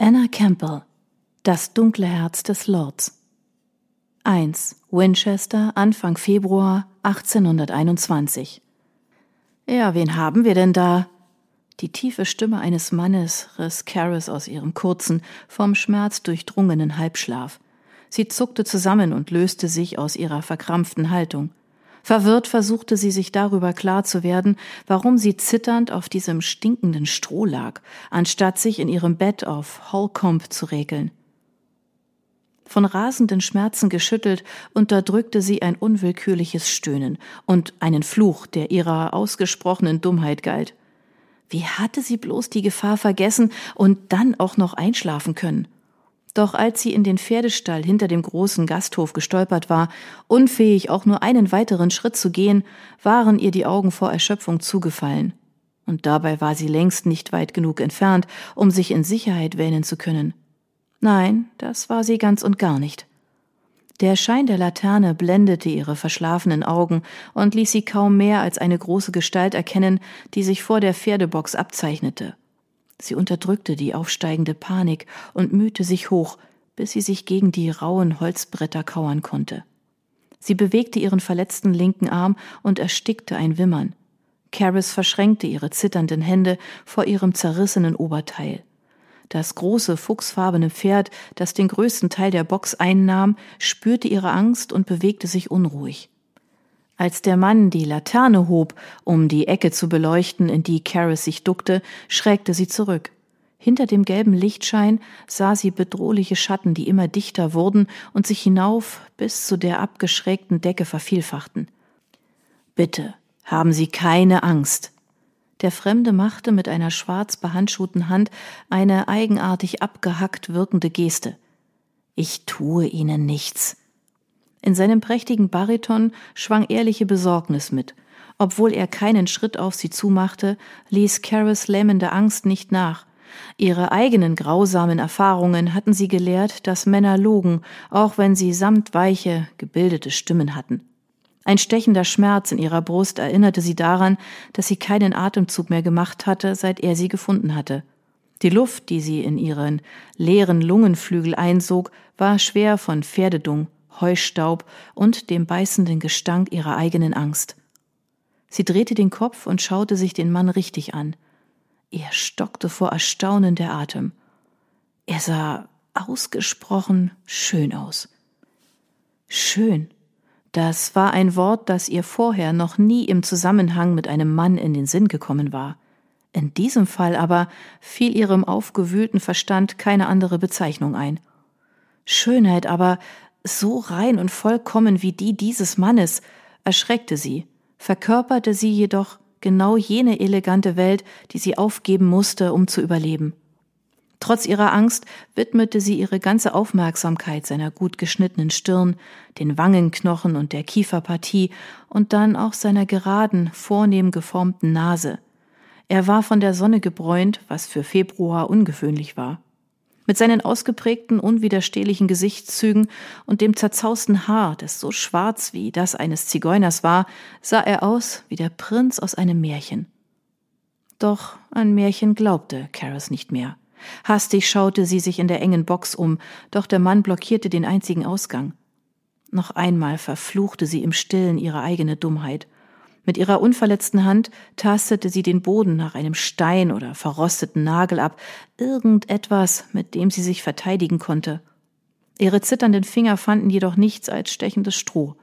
Anna Campbell Das dunkle Herz des Lords 1. Winchester, Anfang Februar 1821 Ja, wen haben wir denn da? Die tiefe Stimme eines Mannes riss Caris aus ihrem kurzen, vom Schmerz durchdrungenen Halbschlaf. Sie zuckte zusammen und löste sich aus ihrer verkrampften Haltung. Verwirrt versuchte sie sich darüber klar zu werden, warum sie zitternd auf diesem stinkenden Stroh lag, anstatt sich in ihrem Bett auf Holcomb zu regeln. Von rasenden Schmerzen geschüttelt, unterdrückte sie ein unwillkürliches Stöhnen und einen Fluch, der ihrer ausgesprochenen Dummheit galt. Wie hatte sie bloß die Gefahr vergessen und dann auch noch einschlafen können? Doch als sie in den Pferdestall hinter dem großen Gasthof gestolpert war, unfähig auch nur einen weiteren Schritt zu gehen, waren ihr die Augen vor Erschöpfung zugefallen. Und dabei war sie längst nicht weit genug entfernt, um sich in Sicherheit wähnen zu können. Nein, das war sie ganz und gar nicht. Der Schein der Laterne blendete ihre verschlafenen Augen und ließ sie kaum mehr als eine große Gestalt erkennen, die sich vor der Pferdebox abzeichnete. Sie unterdrückte die aufsteigende Panik und mühte sich hoch, bis sie sich gegen die rauen Holzbretter kauern konnte. Sie bewegte ihren verletzten linken Arm und erstickte ein Wimmern. Caris verschränkte ihre zitternden Hände vor ihrem zerrissenen Oberteil. Das große, fuchsfarbene Pferd, das den größten Teil der Box einnahm, spürte ihre Angst und bewegte sich unruhig. Als der Mann die Laterne hob, um die Ecke zu beleuchten, in die Caris sich duckte, schrägte sie zurück. Hinter dem gelben Lichtschein sah sie bedrohliche Schatten, die immer dichter wurden und sich hinauf bis zu der abgeschrägten Decke vervielfachten. Bitte, haben Sie keine Angst. Der Fremde machte mit einer schwarz behandschuhten Hand eine eigenartig abgehackt wirkende Geste. Ich tue Ihnen nichts. In seinem prächtigen Bariton schwang ehrliche Besorgnis mit. Obwohl er keinen Schritt auf sie zumachte, ließ Caris lähmende Angst nicht nach. Ihre eigenen grausamen Erfahrungen hatten sie gelehrt, dass Männer logen, auch wenn sie samtweiche, gebildete Stimmen hatten. Ein stechender Schmerz in ihrer Brust erinnerte sie daran, dass sie keinen Atemzug mehr gemacht hatte, seit er sie gefunden hatte. Die Luft, die sie in ihren leeren Lungenflügel einsog, war schwer von Pferdedung Heustaub und dem beißenden Gestank ihrer eigenen Angst. Sie drehte den Kopf und schaute sich den Mann richtig an. Ihr stockte vor Erstaunen der Atem. Er sah ausgesprochen schön aus. Schön. Das war ein Wort, das ihr vorher noch nie im Zusammenhang mit einem Mann in den Sinn gekommen war. In diesem Fall aber fiel ihrem aufgewühlten Verstand keine andere Bezeichnung ein. Schönheit aber so rein und vollkommen wie die dieses Mannes, erschreckte sie, verkörperte sie jedoch genau jene elegante Welt, die sie aufgeben musste, um zu überleben. Trotz ihrer Angst widmete sie ihre ganze Aufmerksamkeit seiner gut geschnittenen Stirn, den Wangenknochen und der Kieferpartie und dann auch seiner geraden, vornehm geformten Nase. Er war von der Sonne gebräunt, was für Februar ungewöhnlich war. Mit seinen ausgeprägten, unwiderstehlichen Gesichtszügen und dem zerzausten Haar, das so schwarz wie das eines Zigeuners war, sah er aus wie der Prinz aus einem Märchen. Doch an Märchen glaubte Caris nicht mehr. Hastig schaute sie sich in der engen Box um, doch der Mann blockierte den einzigen Ausgang. Noch einmal verfluchte sie im stillen ihre eigene Dummheit. Mit ihrer unverletzten Hand tastete sie den Boden nach einem Stein oder verrosteten Nagel ab, irgendetwas, mit dem sie sich verteidigen konnte. Ihre zitternden Finger fanden jedoch nichts als stechendes Stroh.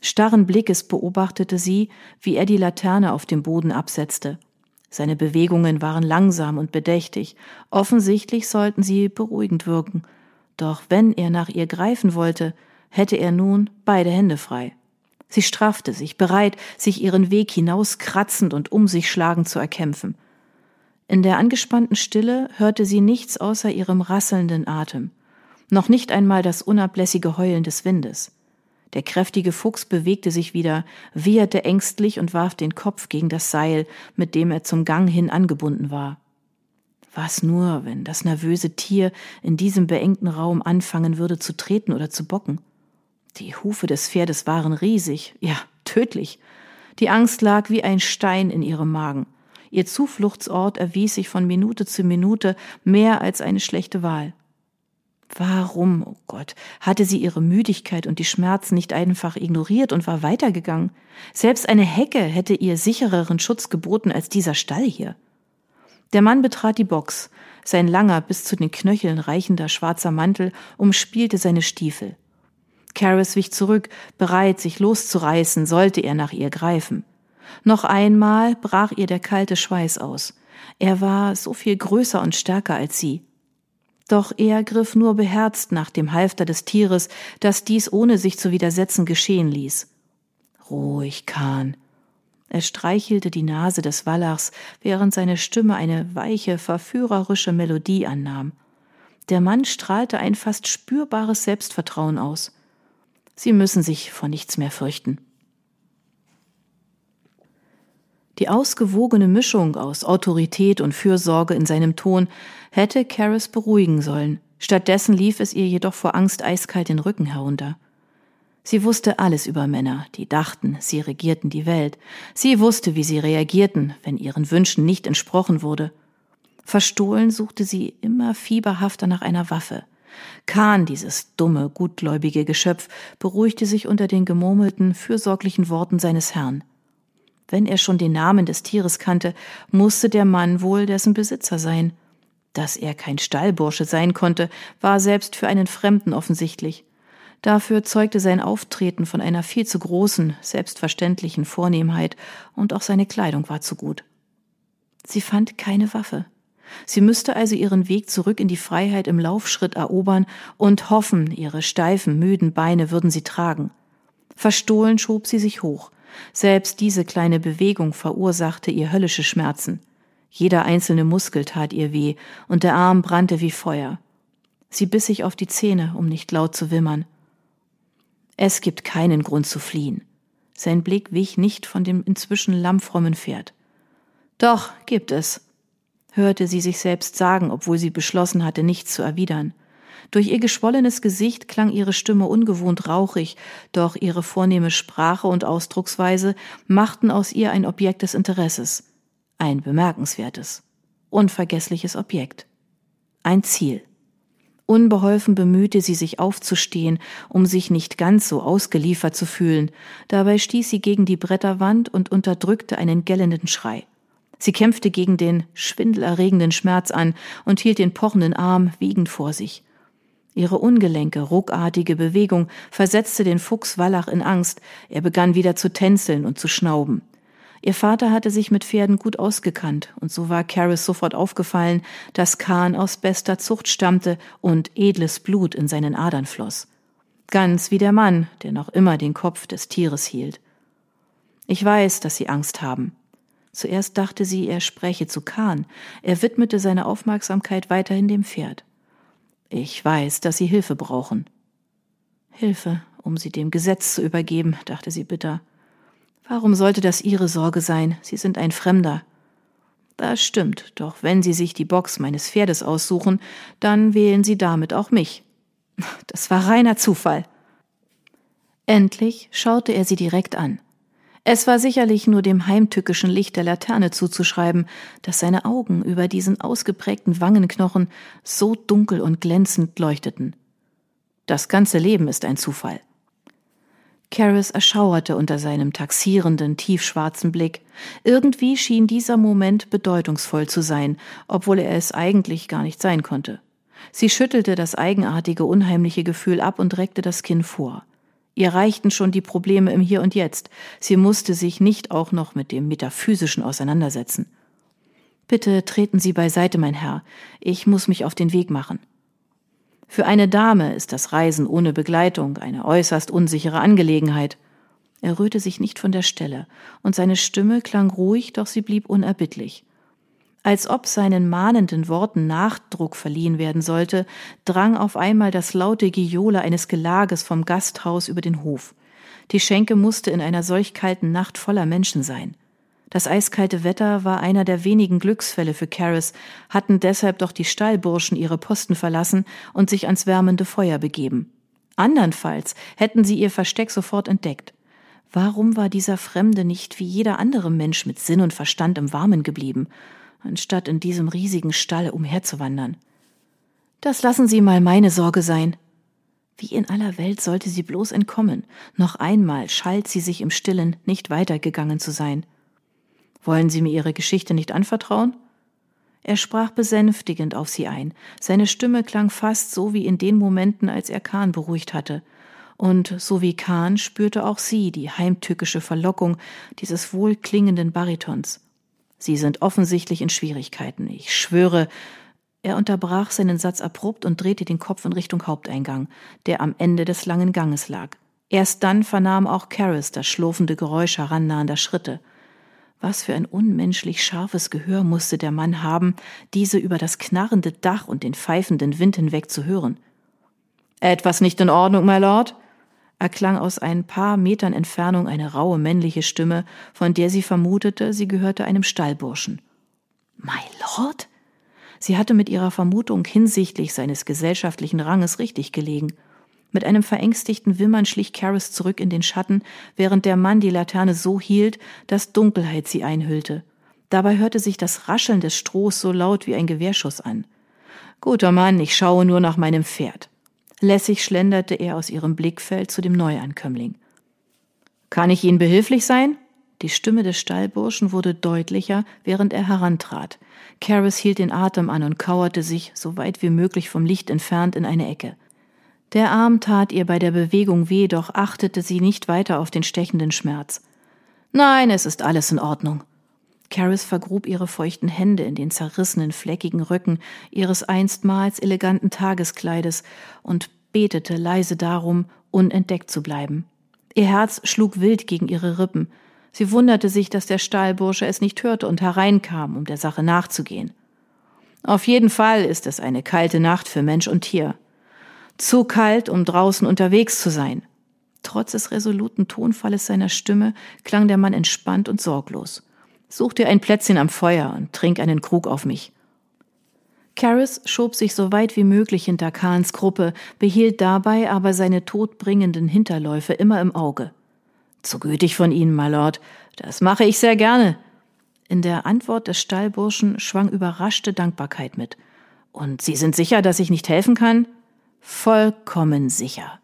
Starren Blickes beobachtete sie, wie er die Laterne auf dem Boden absetzte. Seine Bewegungen waren langsam und bedächtig, offensichtlich sollten sie beruhigend wirken, doch wenn er nach ihr greifen wollte, hätte er nun beide Hände frei. Sie straffte sich, bereit, sich ihren Weg hinauskratzend und um sich schlagend zu erkämpfen. In der angespannten Stille hörte sie nichts außer ihrem rasselnden Atem, noch nicht einmal das unablässige Heulen des Windes. Der kräftige Fuchs bewegte sich wieder, wieherte ängstlich und warf den Kopf gegen das Seil, mit dem er zum Gang hin angebunden war. Was nur, wenn das nervöse Tier in diesem beengten Raum anfangen würde zu treten oder zu bocken? Die Hufe des Pferdes waren riesig, ja, tödlich. Die Angst lag wie ein Stein in ihrem Magen. Ihr Zufluchtsort erwies sich von Minute zu Minute mehr als eine schlechte Wahl. Warum, oh Gott, hatte sie ihre Müdigkeit und die Schmerzen nicht einfach ignoriert und war weitergegangen? Selbst eine Hecke hätte ihr sichereren Schutz geboten als dieser Stall hier. Der Mann betrat die Box. Sein langer, bis zu den Knöcheln reichender schwarzer Mantel umspielte seine Stiefel. Caris wich zurück, bereit, sich loszureißen, sollte er nach ihr greifen. Noch einmal brach ihr der kalte Schweiß aus. Er war so viel größer und stärker als sie. Doch er griff nur beherzt nach dem Halfter des Tieres, das dies ohne sich zu widersetzen geschehen ließ. Ruhig, Kahn. Er streichelte die Nase des Wallachs, während seine Stimme eine weiche, verführerische Melodie annahm. Der Mann strahlte ein fast spürbares Selbstvertrauen aus. Sie müssen sich vor nichts mehr fürchten. Die ausgewogene Mischung aus Autorität und Fürsorge in seinem Ton hätte Caris beruhigen sollen. Stattdessen lief es ihr jedoch vor Angst eiskalt den Rücken herunter. Sie wusste alles über Männer, die dachten, sie regierten die Welt. Sie wusste, wie sie reagierten, wenn ihren Wünschen nicht entsprochen wurde. Verstohlen suchte sie immer fieberhafter nach einer Waffe. Kahn, dieses dumme, gutgläubige Geschöpf, beruhigte sich unter den gemurmelten, fürsorglichen Worten seines Herrn. Wenn er schon den Namen des Tieres kannte, musste der Mann wohl dessen Besitzer sein. Dass er kein Stallbursche sein konnte, war selbst für einen Fremden offensichtlich. Dafür zeugte sein Auftreten von einer viel zu großen, selbstverständlichen Vornehmheit, und auch seine Kleidung war zu gut. Sie fand keine Waffe. Sie müsste also ihren Weg zurück in die Freiheit im Laufschritt erobern und hoffen, ihre steifen, müden Beine würden sie tragen. Verstohlen schob sie sich hoch. Selbst diese kleine Bewegung verursachte ihr höllische Schmerzen. Jeder einzelne Muskel tat ihr weh, und der Arm brannte wie Feuer. Sie biss sich auf die Zähne, um nicht laut zu wimmern. Es gibt keinen Grund zu fliehen. Sein Blick wich nicht von dem inzwischen lammfrommen Pferd. Doch, gibt es, hörte sie sich selbst sagen, obwohl sie beschlossen hatte, nichts zu erwidern. Durch ihr geschwollenes Gesicht klang ihre Stimme ungewohnt rauchig, doch ihre vornehme Sprache und Ausdrucksweise machten aus ihr ein Objekt des Interesses. Ein bemerkenswertes, unvergessliches Objekt. Ein Ziel. Unbeholfen bemühte sie sich aufzustehen, um sich nicht ganz so ausgeliefert zu fühlen. Dabei stieß sie gegen die Bretterwand und unterdrückte einen gellenden Schrei. Sie kämpfte gegen den schwindelerregenden Schmerz an und hielt den pochenden Arm wiegend vor sich. Ihre ungelenke, ruckartige Bewegung versetzte den Fuchs Wallach in Angst. Er begann wieder zu tänzeln und zu schnauben. Ihr Vater hatte sich mit Pferden gut ausgekannt, und so war Caris sofort aufgefallen, dass Kahn aus bester Zucht stammte und edles Blut in seinen Adern floss. Ganz wie der Mann, der noch immer den Kopf des Tieres hielt. Ich weiß, dass Sie Angst haben. Zuerst dachte sie, er spreche zu Kahn. Er widmete seine Aufmerksamkeit weiterhin dem Pferd. Ich weiß, dass Sie Hilfe brauchen. Hilfe, um sie dem Gesetz zu übergeben, dachte sie bitter. Warum sollte das Ihre Sorge sein? Sie sind ein Fremder. Das stimmt, doch wenn Sie sich die Box meines Pferdes aussuchen, dann wählen Sie damit auch mich. Das war reiner Zufall. Endlich schaute er sie direkt an. Es war sicherlich nur dem heimtückischen Licht der Laterne zuzuschreiben, dass seine Augen über diesen ausgeprägten Wangenknochen so dunkel und glänzend leuchteten. Das ganze Leben ist ein Zufall. Caris erschauerte unter seinem taxierenden, tiefschwarzen Blick. Irgendwie schien dieser Moment bedeutungsvoll zu sein, obwohl er es eigentlich gar nicht sein konnte. Sie schüttelte das eigenartige, unheimliche Gefühl ab und reckte das Kinn vor. Ihr reichten schon die Probleme im Hier und Jetzt. Sie musste sich nicht auch noch mit dem Metaphysischen auseinandersetzen. Bitte treten Sie beiseite, mein Herr. Ich muss mich auf den Weg machen. Für eine Dame ist das Reisen ohne Begleitung eine äußerst unsichere Angelegenheit. Er rührte sich nicht von der Stelle, und seine Stimme klang ruhig, doch sie blieb unerbittlich. Als ob seinen mahnenden Worten Nachdruck verliehen werden sollte, drang auf einmal das laute Gejohle eines Gelages vom Gasthaus über den Hof. Die Schenke musste in einer solch kalten Nacht voller Menschen sein. Das eiskalte Wetter war einer der wenigen Glücksfälle für Caris, hatten deshalb doch die Stallburschen ihre Posten verlassen und sich ans wärmende Feuer begeben. Andernfalls hätten sie ihr Versteck sofort entdeckt. Warum war dieser Fremde nicht wie jeder andere Mensch mit Sinn und Verstand im Warmen geblieben, anstatt in diesem riesigen Stall umherzuwandern? Das lassen Sie mal meine Sorge sein. Wie in aller Welt sollte sie bloß entkommen? Noch einmal schalt sie sich im Stillen, nicht weitergegangen zu sein. Wollen Sie mir Ihre Geschichte nicht anvertrauen? Er sprach besänftigend auf sie ein. Seine Stimme klang fast so wie in den Momenten, als er Kahn beruhigt hatte. Und so wie Kahn spürte auch sie die heimtückische Verlockung dieses wohlklingenden Baritons. Sie sind offensichtlich in Schwierigkeiten. Ich schwöre, er unterbrach seinen Satz abrupt und drehte den Kopf in Richtung Haupteingang, der am Ende des langen Ganges lag. Erst dann vernahm auch Caris das schlurfende Geräusch herannahender Schritte. Was für ein unmenschlich scharfes Gehör musste der Mann haben, diese über das knarrende Dach und den pfeifenden Wind hinweg zu hören. Etwas nicht in Ordnung, my Lord? Erklang aus ein paar Metern Entfernung eine raue männliche Stimme, von der sie vermutete, sie gehörte einem Stallburschen. My Lord? Sie hatte mit ihrer Vermutung hinsichtlich seines gesellschaftlichen Ranges richtig gelegen. Mit einem verängstigten Wimmern schlich Caris zurück in den Schatten, während der Mann die Laterne so hielt, dass Dunkelheit sie einhüllte. Dabei hörte sich das Rascheln des Strohs so laut wie ein Gewehrschuss an. Guter Mann, ich schaue nur nach meinem Pferd. Lässig schlenderte er aus ihrem Blickfeld zu dem Neuankömmling. Kann ich Ihnen behilflich sein? Die Stimme des Stallburschen wurde deutlicher, während er herantrat. Caris hielt den Atem an und kauerte sich, so weit wie möglich vom Licht entfernt, in eine Ecke. Der Arm tat ihr bei der Bewegung weh, doch achtete sie nicht weiter auf den stechenden Schmerz. Nein, es ist alles in Ordnung. Caris vergrub ihre feuchten Hände in den zerrissenen, fleckigen Rücken ihres einstmals eleganten Tageskleides und betete leise darum, unentdeckt zu bleiben. Ihr Herz schlug wild gegen ihre Rippen, Sie wunderte sich, dass der Stallbursche es nicht hörte und hereinkam, um der Sache nachzugehen. Auf jeden Fall ist es eine kalte Nacht für Mensch und Tier. Zu kalt, um draußen unterwegs zu sein. Trotz des resoluten Tonfalles seiner Stimme klang der Mann entspannt und sorglos. Such dir ein Plätzchen am Feuer und trink einen Krug auf mich. Caris schob sich so weit wie möglich hinter Kahns Gruppe, behielt dabei aber seine todbringenden Hinterläufe immer im Auge. Zu gütig von Ihnen, my Lord. Das mache ich sehr gerne. In der Antwort des Stallburschen schwang überraschte Dankbarkeit mit. Und Sie sind sicher, dass ich nicht helfen kann? Vollkommen sicher.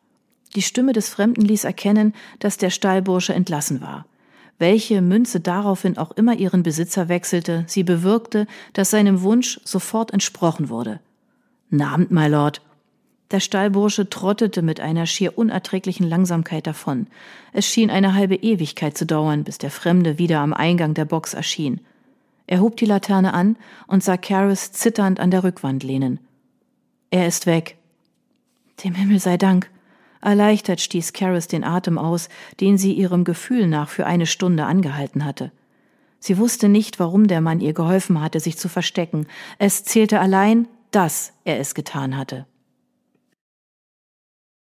Die Stimme des Fremden ließ erkennen, dass der Stallbursche entlassen war. Welche Münze daraufhin auch immer ihren Besitzer wechselte, sie bewirkte, dass seinem Wunsch sofort entsprochen wurde. Nabend, my Lord. Der Stallbursche trottete mit einer schier unerträglichen Langsamkeit davon. Es schien eine halbe Ewigkeit zu dauern, bis der Fremde wieder am Eingang der Box erschien. Er hob die Laterne an und sah Caris zitternd an der Rückwand lehnen. Er ist weg. Dem Himmel sei Dank. Erleichtert stieß Caris den Atem aus, den sie ihrem Gefühl nach für eine Stunde angehalten hatte. Sie wusste nicht, warum der Mann ihr geholfen hatte, sich zu verstecken. Es zählte allein, dass er es getan hatte.